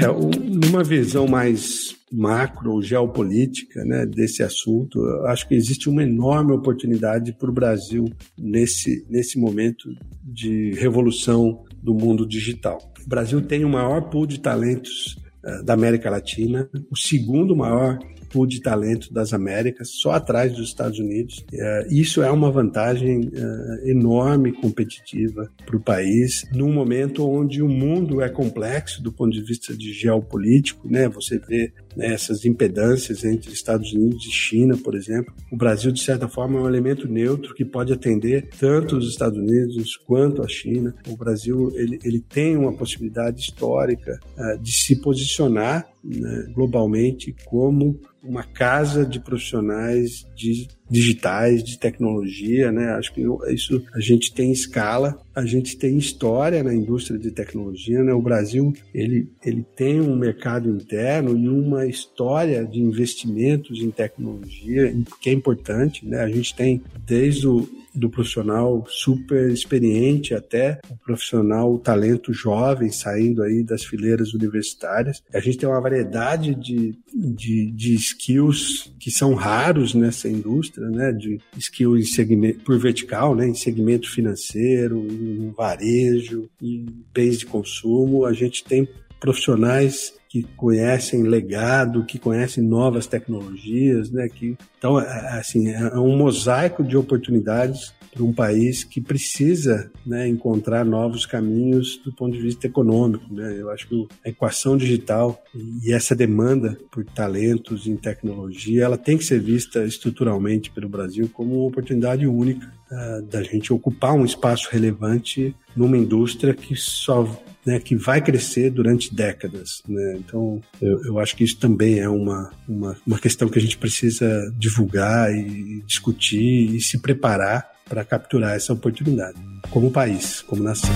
É, numa visão mais macro, geopolítica né, desse assunto, acho que existe uma enorme oportunidade para o Brasil nesse, nesse momento de revolução do mundo digital. O Brasil tem o maior pool de talentos uh, da América Latina, o segundo maior pool de talento das Américas, só atrás dos Estados Unidos. É, isso é uma vantagem é, enorme competitiva para o país, num momento onde o mundo é complexo do ponto de vista de geopolítico, né? Você vê né, essas impedâncias entre Estados Unidos e China, por exemplo. O Brasil, de certa forma, é um elemento neutro que pode atender tanto os Estados Unidos quanto a China. O Brasil ele, ele tem uma possibilidade histórica uh, de se posicionar né, globalmente como uma casa de profissionais de digitais, de tecnologia, né? Acho que isso a gente tem escala, a gente tem história na indústria de tecnologia, né? O Brasil, ele, ele tem um mercado interno e uma história de investimentos em tecnologia que é importante, né? A gente tem desde o do profissional super experiente até o profissional o talento jovem saindo aí das fileiras universitárias. A gente tem uma variedade de, de, de skills que são raros nessa indústria, né? De skill em segmento, por vertical, né? Em segmento financeiro, em varejo, em bens de consumo. A gente tem profissionais que conhecem legado, que conhecem novas tecnologias, né? Que, então, é, é, assim, é um mosaico de oportunidades para um país que precisa né, encontrar novos caminhos do ponto de vista econômico. Né? Eu acho que a equação digital e essa demanda por talentos em tecnologia, ela tem que ser vista estruturalmente pelo Brasil como uma oportunidade única uh, da gente ocupar um espaço relevante numa indústria que só né, que vai crescer durante décadas. Né? Então, eu, eu, acho que isso também é uma, uma, uma questão que a gente precisa divulgar e discutir e se preparar para capturar essa oportunidade, como país, como nação.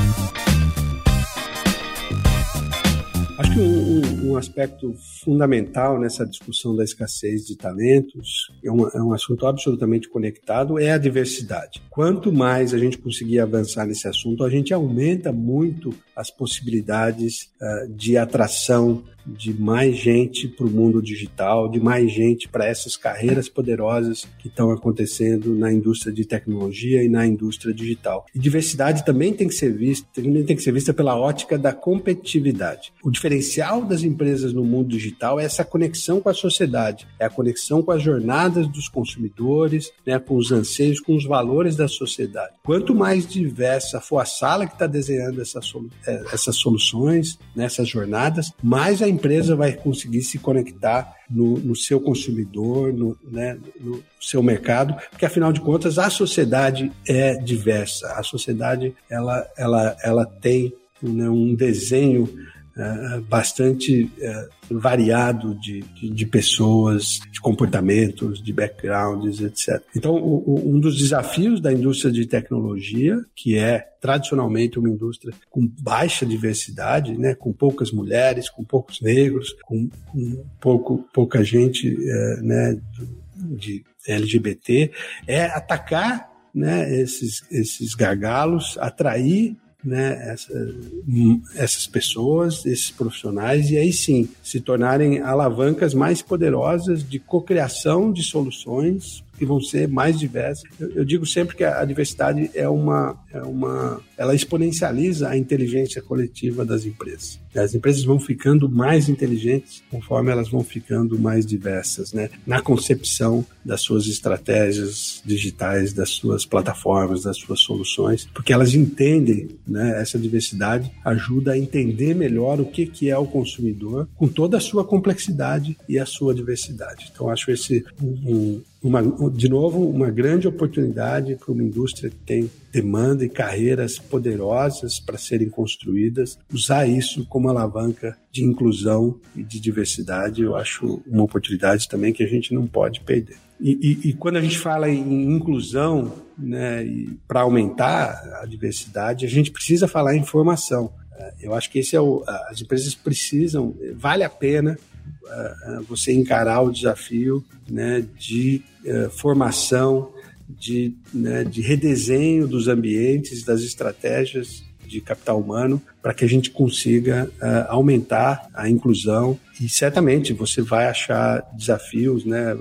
Que um, um, aspecto fundamental nessa discussão da escassez de talentos, é um, é um assunto absolutamente conectado, é a diversidade. Quanto mais a gente conseguir avançar nesse assunto, a gente aumenta muito as possibilidades uh, de atração de mais gente para o mundo digital, de mais gente para essas carreiras poderosas que estão acontecendo na indústria de tecnologia e na indústria digital. E diversidade também tem que ser vista, também tem que ser vista pela ótica da competitividade. O diferencial das empresas no mundo digital é essa conexão com a sociedade, é a conexão com as jornadas dos consumidores, né, com os anseios, com os valores da sociedade. Quanto mais diversa for a sala que está desenhando essa solu eh, essas soluções, nessas jornadas, mais a empresa vai conseguir se conectar no, no seu consumidor, no, né, no seu mercado, porque afinal de contas a sociedade é diversa, a sociedade ela, ela, ela tem né, um desenho uh, bastante uh, variado de, de, de, pessoas, de comportamentos, de backgrounds, etc. Então, o, o, um dos desafios da indústria de tecnologia, que é tradicionalmente uma indústria com baixa diversidade, né, com poucas mulheres, com poucos negros, com, com pouco, pouca gente uh, né, de LGBT, é atacar né, esses, esses gargalos, atrair né, essa, essas pessoas, esses profissionais, e aí sim se tornarem alavancas mais poderosas de cocriação de soluções que vão ser mais diversas. Eu, eu, digo sempre que a, diversidade é uma, é uma. Ela exponencializa a inteligência coletiva das empresas. As empresas vão ficando mais inteligentes conforme elas vão ficando mais diversas, né? Na concepção das suas estratégias digitais, das suas plataformas, das suas soluções, porque elas entendem, né? Essa diversidade ajuda a entender melhor o que, que é o consumidor com toda a sua complexidade e a sua diversidade. Então, acho esse um, uma, de novo, uma grande oportunidade para uma indústria que tem demanda e carreiras poderosas para serem construídas, usar isso como alavanca de inclusão e de diversidade, eu acho uma oportunidade também que a gente não pode perder. E, e, e quando a gente fala em inclusão, né, para aumentar a diversidade, a gente precisa falar em formação. Eu acho que esse é o, as empresas precisam, vale a pena você encarar o desafio né, de uh, formação, de, né, de redesenho dos ambientes, das estratégias de capital humano para que a gente consiga uh, aumentar a inclusão e certamente você vai achar desafios, né?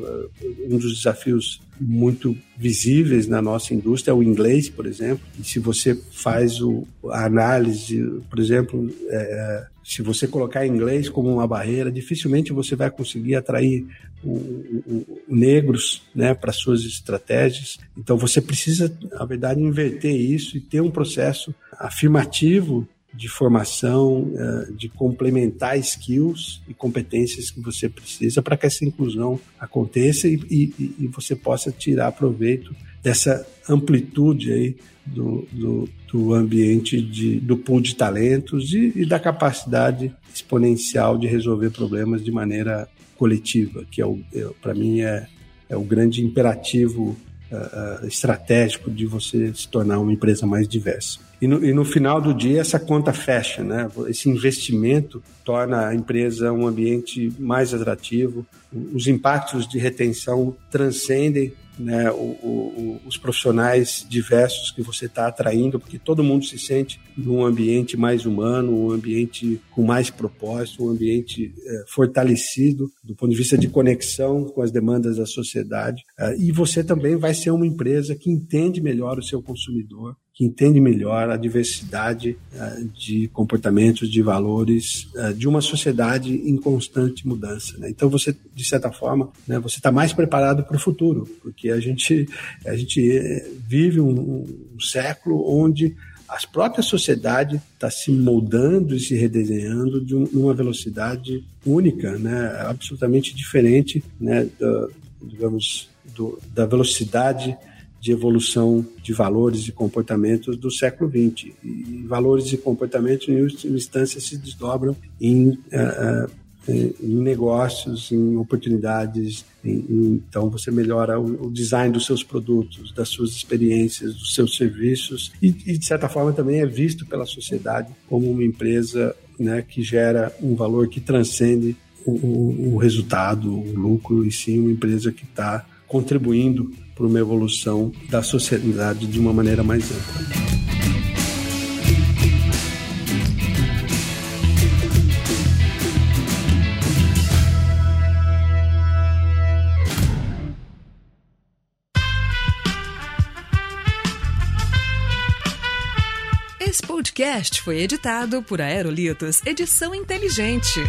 Um dos desafios muito visíveis na nossa indústria é o inglês, por exemplo. E se você faz o, a análise, por exemplo, é, se você colocar inglês como uma barreira, dificilmente você vai conseguir atrair o, o, o negros né, para suas estratégias. Então você precisa, na verdade, inverter isso e ter um processo afirmativo de formação, eh, de complementar skills e competências que você precisa para que essa inclusão aconteça e, e, e, você possa tirar proveito dessa amplitude aí do, do, do ambiente de, do pool de talentos e, e da capacidade exponencial de resolver problemas de maneira coletiva, que é, é para mim é, é o grande imperativo uh, estratégico de você se tornar uma empresa mais diversa. E no, e no, final do dia, essa conta fecha, né? Esse investimento torna a empresa um ambiente mais atrativo. Os impactos de retenção transcendem né, o, o, os profissionais diversos que você está atraindo, porque todo mundo se sente num ambiente mais humano, um ambiente com mais propósito, um ambiente é, fortalecido do ponto de vista de conexão com as demandas da sociedade. É, e você também vai ser uma empresa que entende melhor o seu consumidor, que entende melhor a diversidade uh, de comportamentos, de valores uh, de uma sociedade em constante mudança. Né? Então você, de certa forma, né, você está mais preparado para o futuro, porque a gente a gente eh, vive um, um século onde a própria sociedade está se moldando e se redesenhando de um, uma velocidade única, né, absolutamente diferente, né, da, digamos, do, da velocidade de evolução de valores e comportamentos do século XX. E valores e comportamentos, em última instância, se desdobram em, uh, em negócios, em oportunidades. Em, em, então, você melhora o, o, design dos seus produtos, das suas experiências, dos seus serviços, e, e, de certa forma também é visto pela sociedade como uma empresa né, que gera um valor que transcende o, o, o resultado, o lucro, e sim uma empresa que está contribuindo para uma evolução da sociedade de uma maneira mais ampla. Esse podcast foi editado por Aerolitos Edição Inteligente.